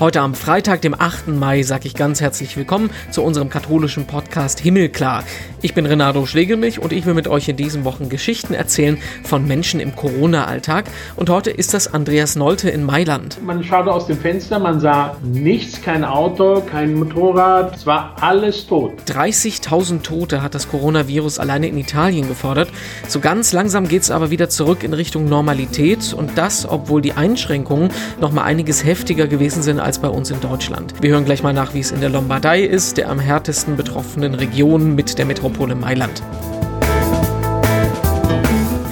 Heute am Freitag, dem 8. Mai, sage ich ganz herzlich willkommen zu unserem katholischen Podcast Himmelklar. Ich bin Renato Schlegelmilch und ich will mit euch in diesen Wochen Geschichten erzählen von Menschen im Corona-Alltag. Und heute ist das Andreas Nolte in Mailand. Man schaute aus dem Fenster, man sah nichts, kein Auto, kein Motorrad, es war alles tot. 30.000 Tote hat das Coronavirus alleine in Italien gefordert. So ganz langsam geht es aber wieder zurück in Richtung Normalität und das, obwohl die Einschränkungen noch mal einiges heftiger gewesen sind als bei uns in Deutschland. Wir hören gleich mal nach, wie es in der Lombardei ist, der am härtesten betroffenen Region mit der Metropole Mailand.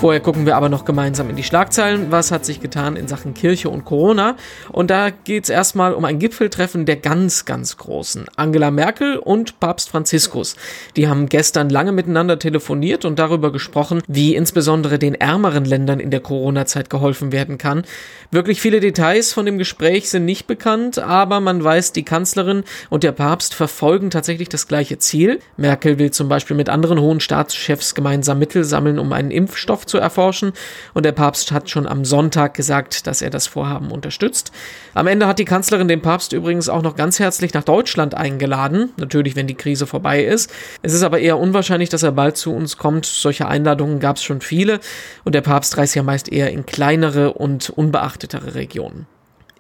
Vorher gucken wir aber noch gemeinsam in die Schlagzeilen. Was hat sich getan in Sachen Kirche und Corona? Und da geht es erstmal um ein Gipfeltreffen der ganz, ganz Großen. Angela Merkel und Papst Franziskus. Die haben gestern lange miteinander telefoniert und darüber gesprochen, wie insbesondere den ärmeren Ländern in der Corona-Zeit geholfen werden kann. Wirklich viele Details von dem Gespräch sind nicht bekannt, aber man weiß, die Kanzlerin und der Papst verfolgen tatsächlich das gleiche Ziel. Merkel will zum Beispiel mit anderen hohen Staatschefs gemeinsam Mittel sammeln, um einen Impfstoff zu erforschen. Und der Papst hat schon am Sonntag gesagt, dass er das Vorhaben unterstützt. Am Ende hat die Kanzlerin den Papst übrigens auch noch ganz herzlich nach Deutschland eingeladen. Natürlich, wenn die Krise vorbei ist. Es ist aber eher unwahrscheinlich, dass er bald zu uns kommt. Solche Einladungen gab es schon viele. Und der Papst reist ja meist eher in kleinere und unbeachtetere Regionen.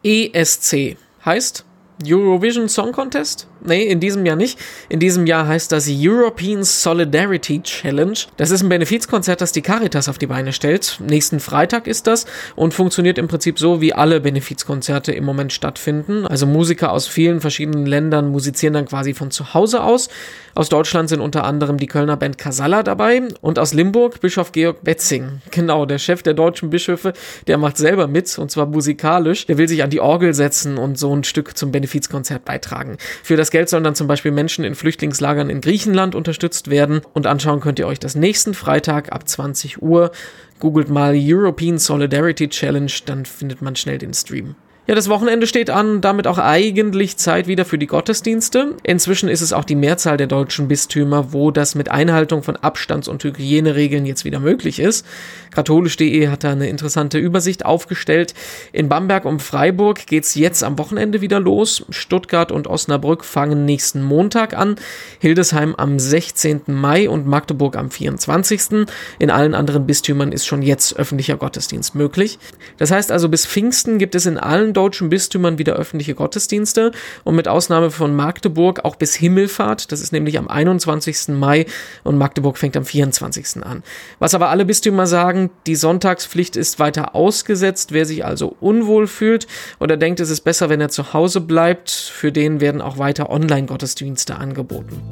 ESC heißt Eurovision Song Contest? Nee, in diesem Jahr nicht. In diesem Jahr heißt das European Solidarity Challenge. Das ist ein Benefizkonzert, das die Caritas auf die Beine stellt. Nächsten Freitag ist das und funktioniert im Prinzip so, wie alle Benefizkonzerte im Moment stattfinden. Also Musiker aus vielen verschiedenen Ländern musizieren dann quasi von zu Hause aus. Aus Deutschland sind unter anderem die Kölner Band Casalla dabei und aus Limburg Bischof Georg Betzing. Genau, der Chef der deutschen Bischöfe, der macht selber mit und zwar musikalisch. Der will sich an die Orgel setzen und so ein Stück zum Benefizkonzert beitragen. Für das Geld sollen dann zum Beispiel Menschen in Flüchtlingslagern in Griechenland unterstützt werden. Und anschauen könnt ihr euch das nächsten Freitag ab 20 Uhr. Googelt mal European Solidarity Challenge, dann findet man schnell den Stream. Ja, das Wochenende steht an, damit auch eigentlich Zeit wieder für die Gottesdienste. Inzwischen ist es auch die Mehrzahl der deutschen Bistümer, wo das mit Einhaltung von Abstands- und Hygieneregeln jetzt wieder möglich ist. Katholisch.de hat da eine interessante Übersicht aufgestellt. In Bamberg und Freiburg geht's jetzt am Wochenende wieder los. Stuttgart und Osnabrück fangen nächsten Montag an. Hildesheim am 16. Mai und Magdeburg am 24. In allen anderen Bistümern ist schon jetzt öffentlicher Gottesdienst möglich. Das heißt also, bis Pfingsten gibt es in allen deutschen Bistümern wieder öffentliche Gottesdienste und mit Ausnahme von Magdeburg auch bis Himmelfahrt. Das ist nämlich am 21. Mai und Magdeburg fängt am 24. an. Was aber alle Bistümer sagen, die Sonntagspflicht ist weiter ausgesetzt. Wer sich also unwohl fühlt oder denkt, es ist besser, wenn er zu Hause bleibt, für den werden auch weiter Online-Gottesdienste angeboten.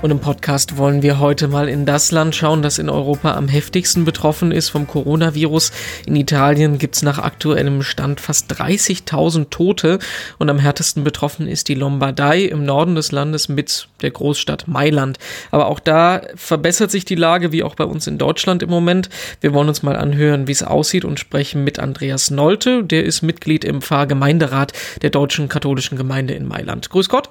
Und im Podcast wollen wir heute mal in das Land schauen, das in Europa am heftigsten betroffen ist vom Coronavirus. In Italien gibt es nach aktuellem Stand fast 30.000 Tote und am härtesten betroffen ist die Lombardei im Norden des Landes mit der Großstadt Mailand. Aber auch da verbessert sich die Lage, wie auch bei uns in Deutschland im Moment. Wir wollen uns mal anhören, wie es aussieht und sprechen mit Andreas Nolte. Der ist Mitglied im Pfarrgemeinderat der Deutschen Katholischen Gemeinde in Mailand. Grüß Gott.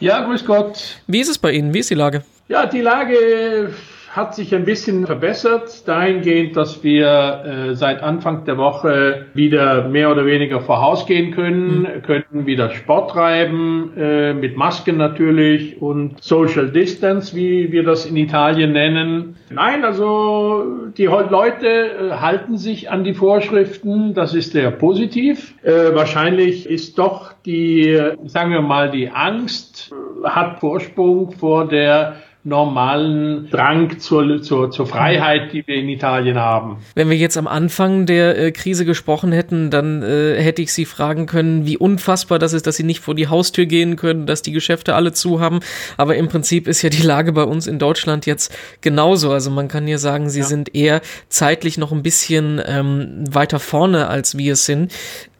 Ja, grüß Gott. Wie ist es bei Ihnen? Wie ist die Lage? Ja, die Lage hat sich ein bisschen verbessert, dahingehend, dass wir äh, seit Anfang der Woche wieder mehr oder weniger vor Haus gehen können, mhm. können wieder Sport treiben, äh, mit Masken natürlich und Social Distance, wie wir das in Italien nennen. Nein, also die Leute äh, halten sich an die Vorschriften, das ist sehr positiv. Äh, wahrscheinlich ist doch die, sagen wir mal, die Angst äh, hat Vorsprung vor der normalen Drang zur, zur, zur Freiheit, die wir in Italien haben. Wenn wir jetzt am Anfang der äh, Krise gesprochen hätten, dann äh, hätte ich Sie fragen können, wie unfassbar das ist, dass Sie nicht vor die Haustür gehen können, dass die Geschäfte alle zu haben. Aber im Prinzip ist ja die Lage bei uns in Deutschland jetzt genauso. Also man kann hier sagen, Sie ja. sind eher zeitlich noch ein bisschen ähm, weiter vorne, als wir es sind.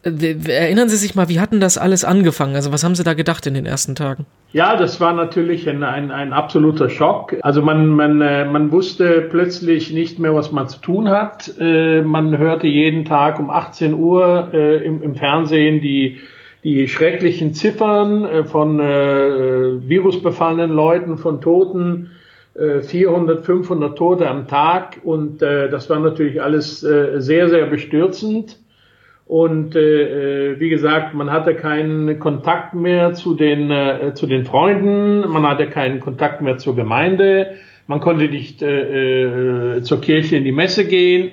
Erinnern Sie sich mal, wie hatten das alles angefangen? Also was haben Sie da gedacht in den ersten Tagen? Ja, das war natürlich ein, ein, ein absoluter Schock. Also man, man, äh, man wusste plötzlich nicht mehr, was man zu tun hat. Äh, man hörte jeden Tag um 18 Uhr äh, im, im Fernsehen die, die schrecklichen Ziffern von virusbefallenen Leuten, von Toten. 400, 500 Tote am Tag und das war natürlich alles sehr, sehr bestürzend. Und äh, äh, wie gesagt, man hatte keinen Kontakt mehr zu den, äh, zu den Freunden, man hatte keinen Kontakt mehr zur Gemeinde, man konnte nicht äh, äh, zur Kirche in die Messe gehen.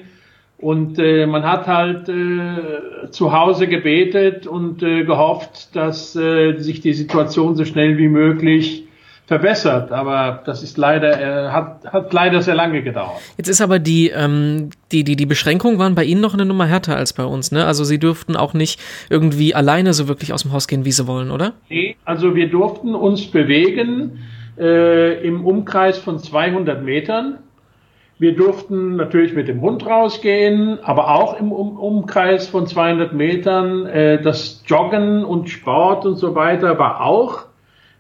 Und äh, man hat halt äh, zu Hause gebetet und äh, gehofft, dass äh, sich die Situation so schnell wie möglich verbessert, aber das ist leider, äh, hat, hat leider sehr lange gedauert. Jetzt ist aber die, ähm, die, die, die Beschränkungen waren bei Ihnen noch eine Nummer härter als bei uns, ne? Also Sie durften auch nicht irgendwie alleine so wirklich aus dem Haus gehen, wie Sie wollen, oder? Nee, also wir durften uns bewegen äh, im Umkreis von 200 Metern. Wir durften natürlich mit dem Hund rausgehen, aber auch im um Umkreis von 200 Metern. Äh, das Joggen und Sport und so weiter war auch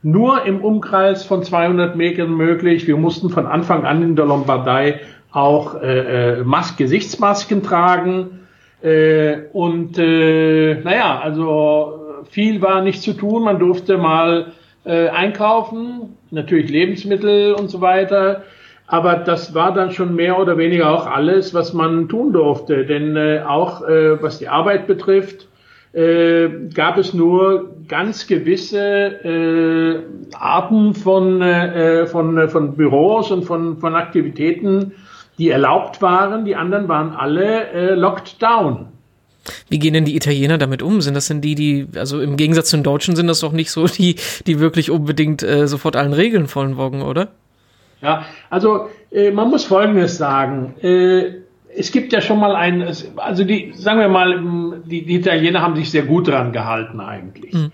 nur im Umkreis von 200 Metern möglich. Wir mussten von Anfang an in der Lombardei auch äh, äh, Mas Gesichtsmasken tragen. Äh, und äh, naja, also viel war nicht zu tun. Man durfte mal äh, einkaufen, natürlich Lebensmittel und so weiter. Aber das war dann schon mehr oder weniger auch alles, was man tun durfte. Denn äh, auch äh, was die Arbeit betrifft, äh, gab es nur ganz gewisse äh, Arten von, äh, von, äh, von Büros und von, von Aktivitäten, die erlaubt waren. Die anderen waren alle äh, locked down. Wie gehen denn die Italiener damit um? Sind das denn die, die, also im Gegensatz zu den Deutschen sind das doch nicht so die, die wirklich unbedingt äh, sofort allen Regeln vollen Wogen, oder? Ja, also äh, man muss Folgendes sagen. Äh, es gibt ja schon mal ein, also die, sagen wir mal, die, die Italiener haben sich sehr gut dran gehalten eigentlich. Mhm.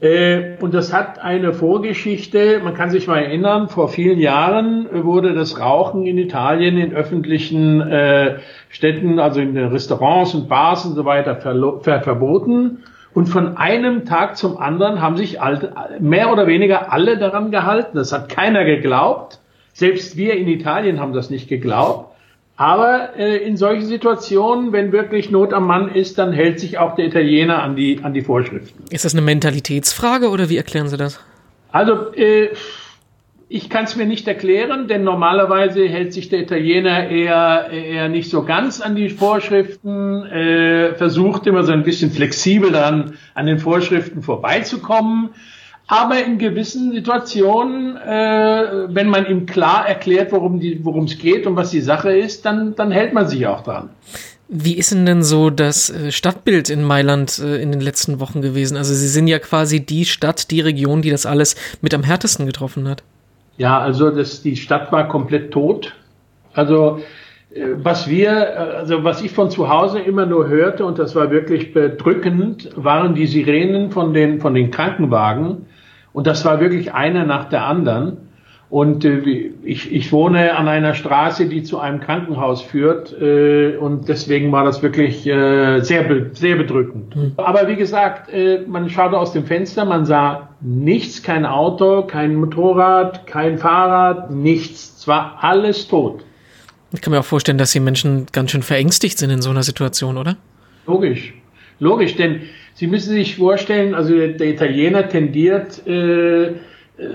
Äh, und das hat eine Vorgeschichte, man kann sich mal erinnern, vor vielen Jahren wurde das Rauchen in Italien in öffentlichen äh, Städten, also in den Restaurants und Bars und so weiter ver verboten. Und von einem Tag zum anderen haben sich alte, mehr oder weniger alle daran gehalten. Das hat keiner geglaubt. Selbst wir in Italien haben das nicht geglaubt. Aber äh, in solchen Situationen, wenn wirklich Not am Mann ist, dann hält sich auch der Italiener an die, an die Vorschriften. Ist das eine Mentalitätsfrage oder wie erklären Sie das? Also, äh, ich kann es mir nicht erklären, denn normalerweise hält sich der Italiener eher, eher nicht so ganz an die Vorschriften, äh, versucht immer so ein bisschen flexibel dann an den Vorschriften vorbeizukommen. Aber in gewissen Situationen, äh, wenn man ihm klar erklärt, worum es geht und was die Sache ist, dann, dann hält man sich auch dran. Wie ist denn denn so das äh, Stadtbild in Mailand äh, in den letzten Wochen gewesen? Also Sie sind ja quasi die Stadt, die Region, die das alles mit am härtesten getroffen hat. Ja, also das, die Stadt war komplett tot. Also äh, was wir, also was ich von zu Hause immer nur hörte, und das war wirklich bedrückend, waren die Sirenen von den, von den Krankenwagen, und das war wirklich eine nach der anderen. Und äh, ich, ich wohne an einer Straße, die zu einem Krankenhaus führt. Äh, und deswegen war das wirklich äh, sehr, sehr bedrückend. Mhm. Aber wie gesagt, äh, man schaute aus dem Fenster, man sah nichts, kein Auto, kein Motorrad, kein Fahrrad, nichts. Es war alles tot. Ich kann mir auch vorstellen, dass die Menschen ganz schön verängstigt sind in so einer Situation, oder? Logisch. Logisch, denn Sie müssen sich vorstellen, also der Italiener tendiert, äh, äh,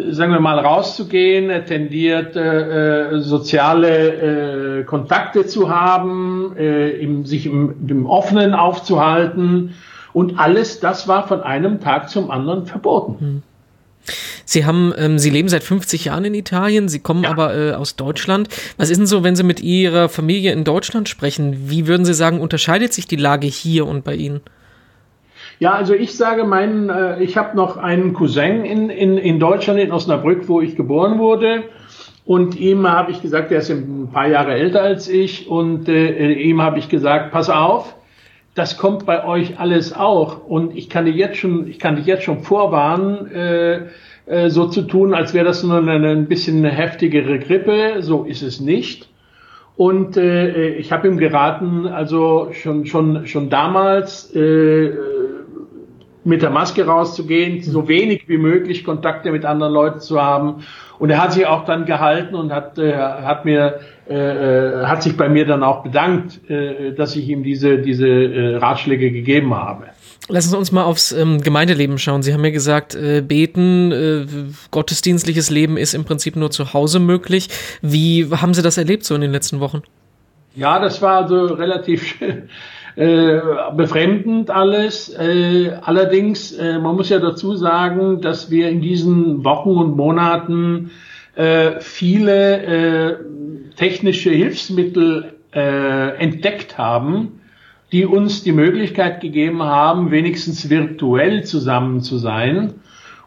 sagen wir mal, rauszugehen, er tendiert, äh, äh, soziale äh, Kontakte zu haben, äh, im, sich im, im Offenen aufzuhalten. Und alles das war von einem Tag zum anderen verboten. Hm. Sie haben, ähm, Sie leben seit 50 Jahren in Italien, Sie kommen ja. aber äh, aus Deutschland. Was ist denn so, wenn Sie mit Ihrer Familie in Deutschland sprechen? Wie würden Sie sagen, unterscheidet sich die Lage hier und bei Ihnen? Ja, also ich sage meinen, äh, ich habe noch einen Cousin in, in, in Deutschland, in Osnabrück, wo ich geboren wurde. Und ihm habe ich gesagt, der ist ein paar Jahre älter als ich, und äh, ihm habe ich gesagt, pass auf, das kommt bei euch alles auch. Und ich kann dir jetzt schon, ich kann dich jetzt schon vorwarnen, äh, äh, so zu tun, als wäre das nur eine, ein bisschen eine heftigere Grippe. So ist es nicht. Und äh, ich habe ihm geraten, also schon schon schon damals äh, mit der Maske rauszugehen, so wenig wie möglich Kontakte mit anderen Leuten zu haben. Und er hat sich auch dann gehalten und hat, äh, hat mir, äh, äh, hat sich bei mir dann auch bedankt, äh, dass ich ihm diese, diese äh, Ratschläge gegeben habe. Lassen Sie uns mal aufs ähm, Gemeindeleben schauen. Sie haben ja gesagt, äh, beten, äh, gottesdienstliches Leben ist im Prinzip nur zu Hause möglich. Wie haben Sie das erlebt so in den letzten Wochen? Ja, das war also relativ äh, befremdend alles. Äh, allerdings, äh, man muss ja dazu sagen, dass wir in diesen Wochen und Monaten äh, viele äh, technische Hilfsmittel äh, entdeckt haben, die uns die Möglichkeit gegeben haben, wenigstens virtuell zusammen zu sein.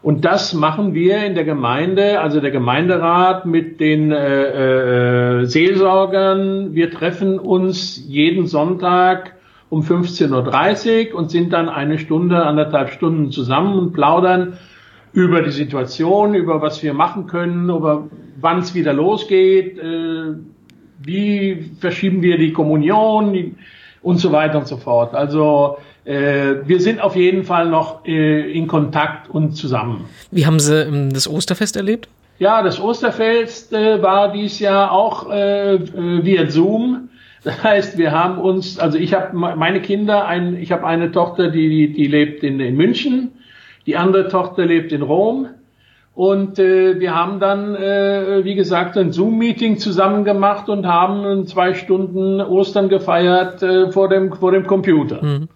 Und das machen wir in der Gemeinde, also der Gemeinderat mit den äh, äh, Seelsorgern. Wir treffen uns jeden Sonntag um 15.30 Uhr und sind dann eine Stunde, anderthalb Stunden zusammen und plaudern über die Situation, über was wir machen können, über wann es wieder losgeht, äh, wie verschieben wir die Kommunion die, und so weiter und so fort. Also äh, wir sind auf jeden Fall noch äh, in Kontakt und zusammen. Wie haben Sie ähm, das Osterfest erlebt? Ja, das Osterfest äh, war dies Jahr auch äh, äh, via Zoom. Das heißt, wir haben uns, also ich habe meine Kinder, ein, ich habe eine Tochter, die, die lebt in, in München, die andere Tochter lebt in Rom. Und äh, wir haben dann, äh, wie gesagt, ein Zoom-Meeting zusammen gemacht und haben zwei Stunden Ostern gefeiert äh, vor, dem, vor dem Computer. Mhm.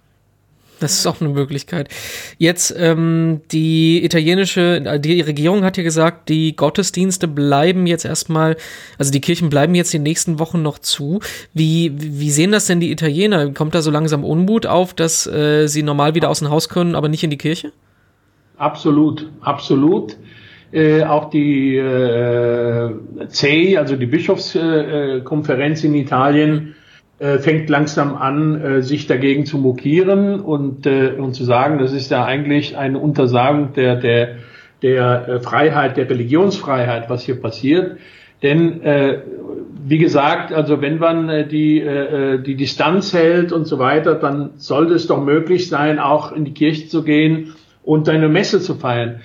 Das ist auch eine Möglichkeit. Jetzt, ähm, die italienische, die Regierung hat ja gesagt, die Gottesdienste bleiben jetzt erstmal, also die Kirchen bleiben jetzt die nächsten Wochen noch zu. Wie, wie sehen das denn die Italiener? Kommt da so langsam Unmut auf, dass äh, sie normal wieder aus dem Haus können, aber nicht in die Kirche? Absolut, absolut. Äh, auch die äh, CEI, also die Bischofskonferenz in Italien, äh, fängt langsam an, äh, sich dagegen zu mokieren und, äh, und zu sagen, das ist ja eigentlich eine Untersagung der, der, der äh, Freiheit, der Religionsfreiheit, was hier passiert. Denn äh, wie gesagt, also wenn man äh, die, äh, die Distanz hält und so weiter, dann sollte es doch möglich sein, auch in die Kirche zu gehen und eine Messe zu feiern.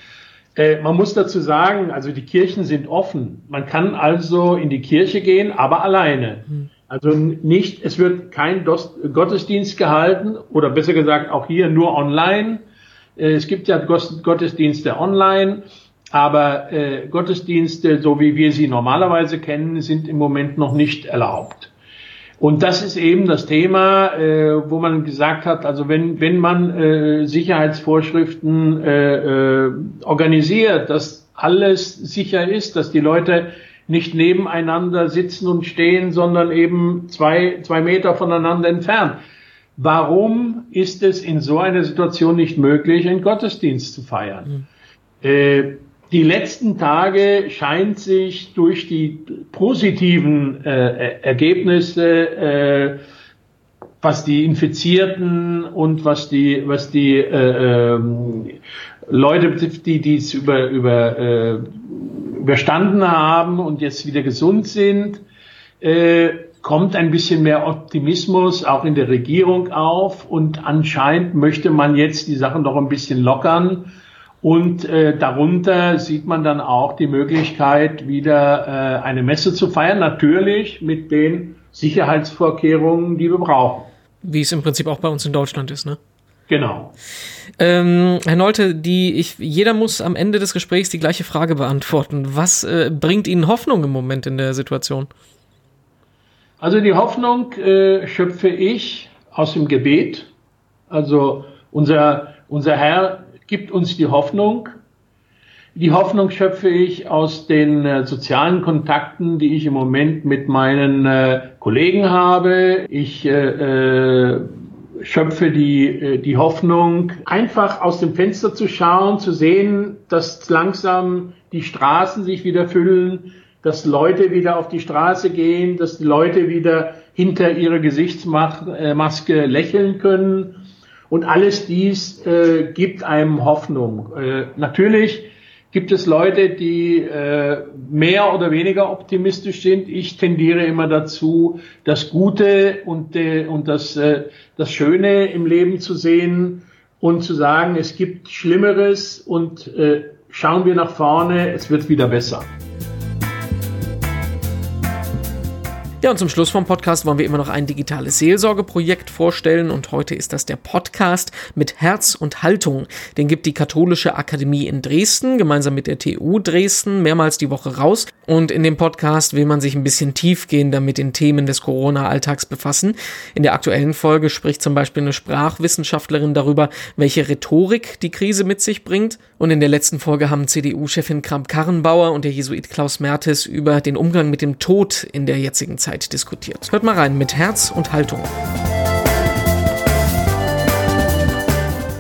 Äh, man muss dazu sagen, also die Kirchen sind offen. Man kann also in die Kirche gehen, aber alleine. Mhm. Also nicht, es wird kein Gottesdienst gehalten oder besser gesagt auch hier nur online. Äh, es gibt ja Gottesdienste online, aber äh, Gottesdienste, so wie wir sie normalerweise kennen, sind im Moment noch nicht erlaubt. Und das ist eben das Thema, äh, wo man gesagt hat, also wenn, wenn man Sicherheitsvorschriften organisiert, dass alles sicher ist, dass die Leute nicht nebeneinander sitzen und stehen, sondern eben zwei, zwei Meter voneinander entfernt. Warum ist es in so einer Situation nicht möglich, einen Gottesdienst zu feiern? Mhm. Äh, die letzten Tage scheint sich durch die positiven äh, Ergebnisse, äh, was die Infizierten und was die, was die äh, ähm, Leute die dies über, über äh, überstanden haben und jetzt wieder gesund sind, äh, kommt ein bisschen mehr Optimismus auch in der Regierung auf und anscheinend möchte man jetzt die Sachen doch ein bisschen lockern und äh, darunter sieht man dann auch die Möglichkeit, wieder äh, eine Messe zu feiern, natürlich mit den Sicherheitsvorkehrungen, die wir brauchen. Wie es im Prinzip auch bei uns in Deutschland ist, ne? Genau. Ähm, Herr Nolte, die ich, jeder muss am Ende des Gesprächs die gleiche Frage beantworten. Was äh, bringt Ihnen Hoffnung im Moment in der Situation? Also die Hoffnung äh, schöpfe ich aus dem Gebet. Also unser, unser Herr gibt uns die Hoffnung. Die Hoffnung schöpfe ich aus den äh, sozialen Kontakten, die ich im Moment mit meinen äh, Kollegen habe. Ich äh, äh schöpfe die, äh, die Hoffnung, einfach aus dem Fenster zu schauen, zu sehen, dass langsam die Straßen sich wieder füllen, dass Leute wieder auf die Straße gehen, dass die Leute wieder hinter ihrer Gesichtsmaske lächeln können. Und alles dies äh, gibt einem Hoffnung. Äh, natürlich gibt es Leute, die äh, mehr oder weniger optimistisch sind. Ich tendiere immer dazu, das Gute und, äh, und das, äh, das Schöne im Leben zu sehen und zu sagen, es gibt Schlimmeres und äh, schauen wir nach vorne, es wird wieder besser. Ja, und zum Schluss vom Podcast wollen wir immer noch ein digitales Seelsorgeprojekt vorstellen und heute ist das der Podcast mit Herz und Haltung. Den gibt die Katholische Akademie in Dresden gemeinsam mit der TU Dresden mehrmals die Woche raus und in dem Podcast will man sich ein bisschen tiefgehender mit den Themen des Corona-Alltags befassen. In der aktuellen Folge spricht zum Beispiel eine Sprachwissenschaftlerin darüber, welche Rhetorik die Krise mit sich bringt und in der letzten Folge haben CDU-Chefin Kramp-Karrenbauer und der Jesuit Klaus Mertes über den Umgang mit dem Tod in der jetzigen Zeit Zeit diskutiert. Hört mal rein mit Herz und Haltung.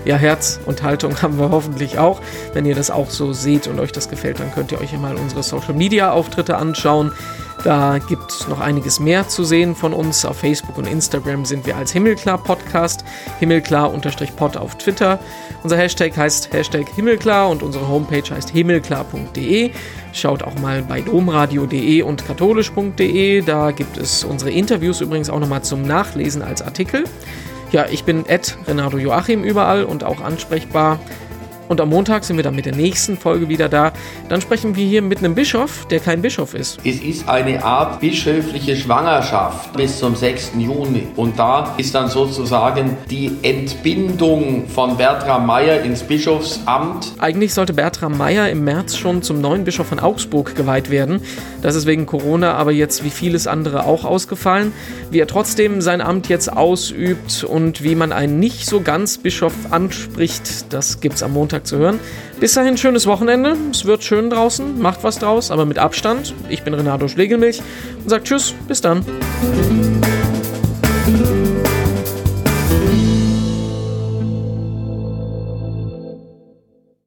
Ja, Herz und Haltung haben wir hoffentlich auch. Wenn ihr das auch so seht und euch das gefällt, dann könnt ihr euch ja mal unsere Social Media Auftritte anschauen. Da gibt es noch einiges mehr zu sehen von uns. Auf Facebook und Instagram sind wir als Himmelklar Podcast, Himmelklar-Pod auf Twitter. Unser Hashtag heißt Hashtag Himmelklar und unsere Homepage heißt himmelklar.de. Schaut auch mal bei domradio.de und katholisch.de. Da gibt es unsere Interviews übrigens auch nochmal zum Nachlesen als Artikel. Ja, ich bin Ed Renato Joachim überall und auch ansprechbar. Und am Montag sind wir dann mit der nächsten Folge wieder da. Dann sprechen wir hier mit einem Bischof, der kein Bischof ist. Es ist eine Art bischöfliche Schwangerschaft bis zum 6. Juni. Und da ist dann sozusagen die Entbindung von Bertram Meyer ins Bischofsamt. Eigentlich sollte Bertram Meyer im März schon zum neuen Bischof von Augsburg geweiht werden. Das ist wegen Corona aber jetzt wie vieles andere auch ausgefallen. Wie er trotzdem sein Amt jetzt ausübt und wie man einen nicht so ganz Bischof anspricht, das gibt's am Montag Montag zu hören. Bis dahin schönes Wochenende. Es wird schön draußen. Macht was draus, aber mit Abstand. Ich bin Renato Schlegelmilch und sage Tschüss. Bis dann.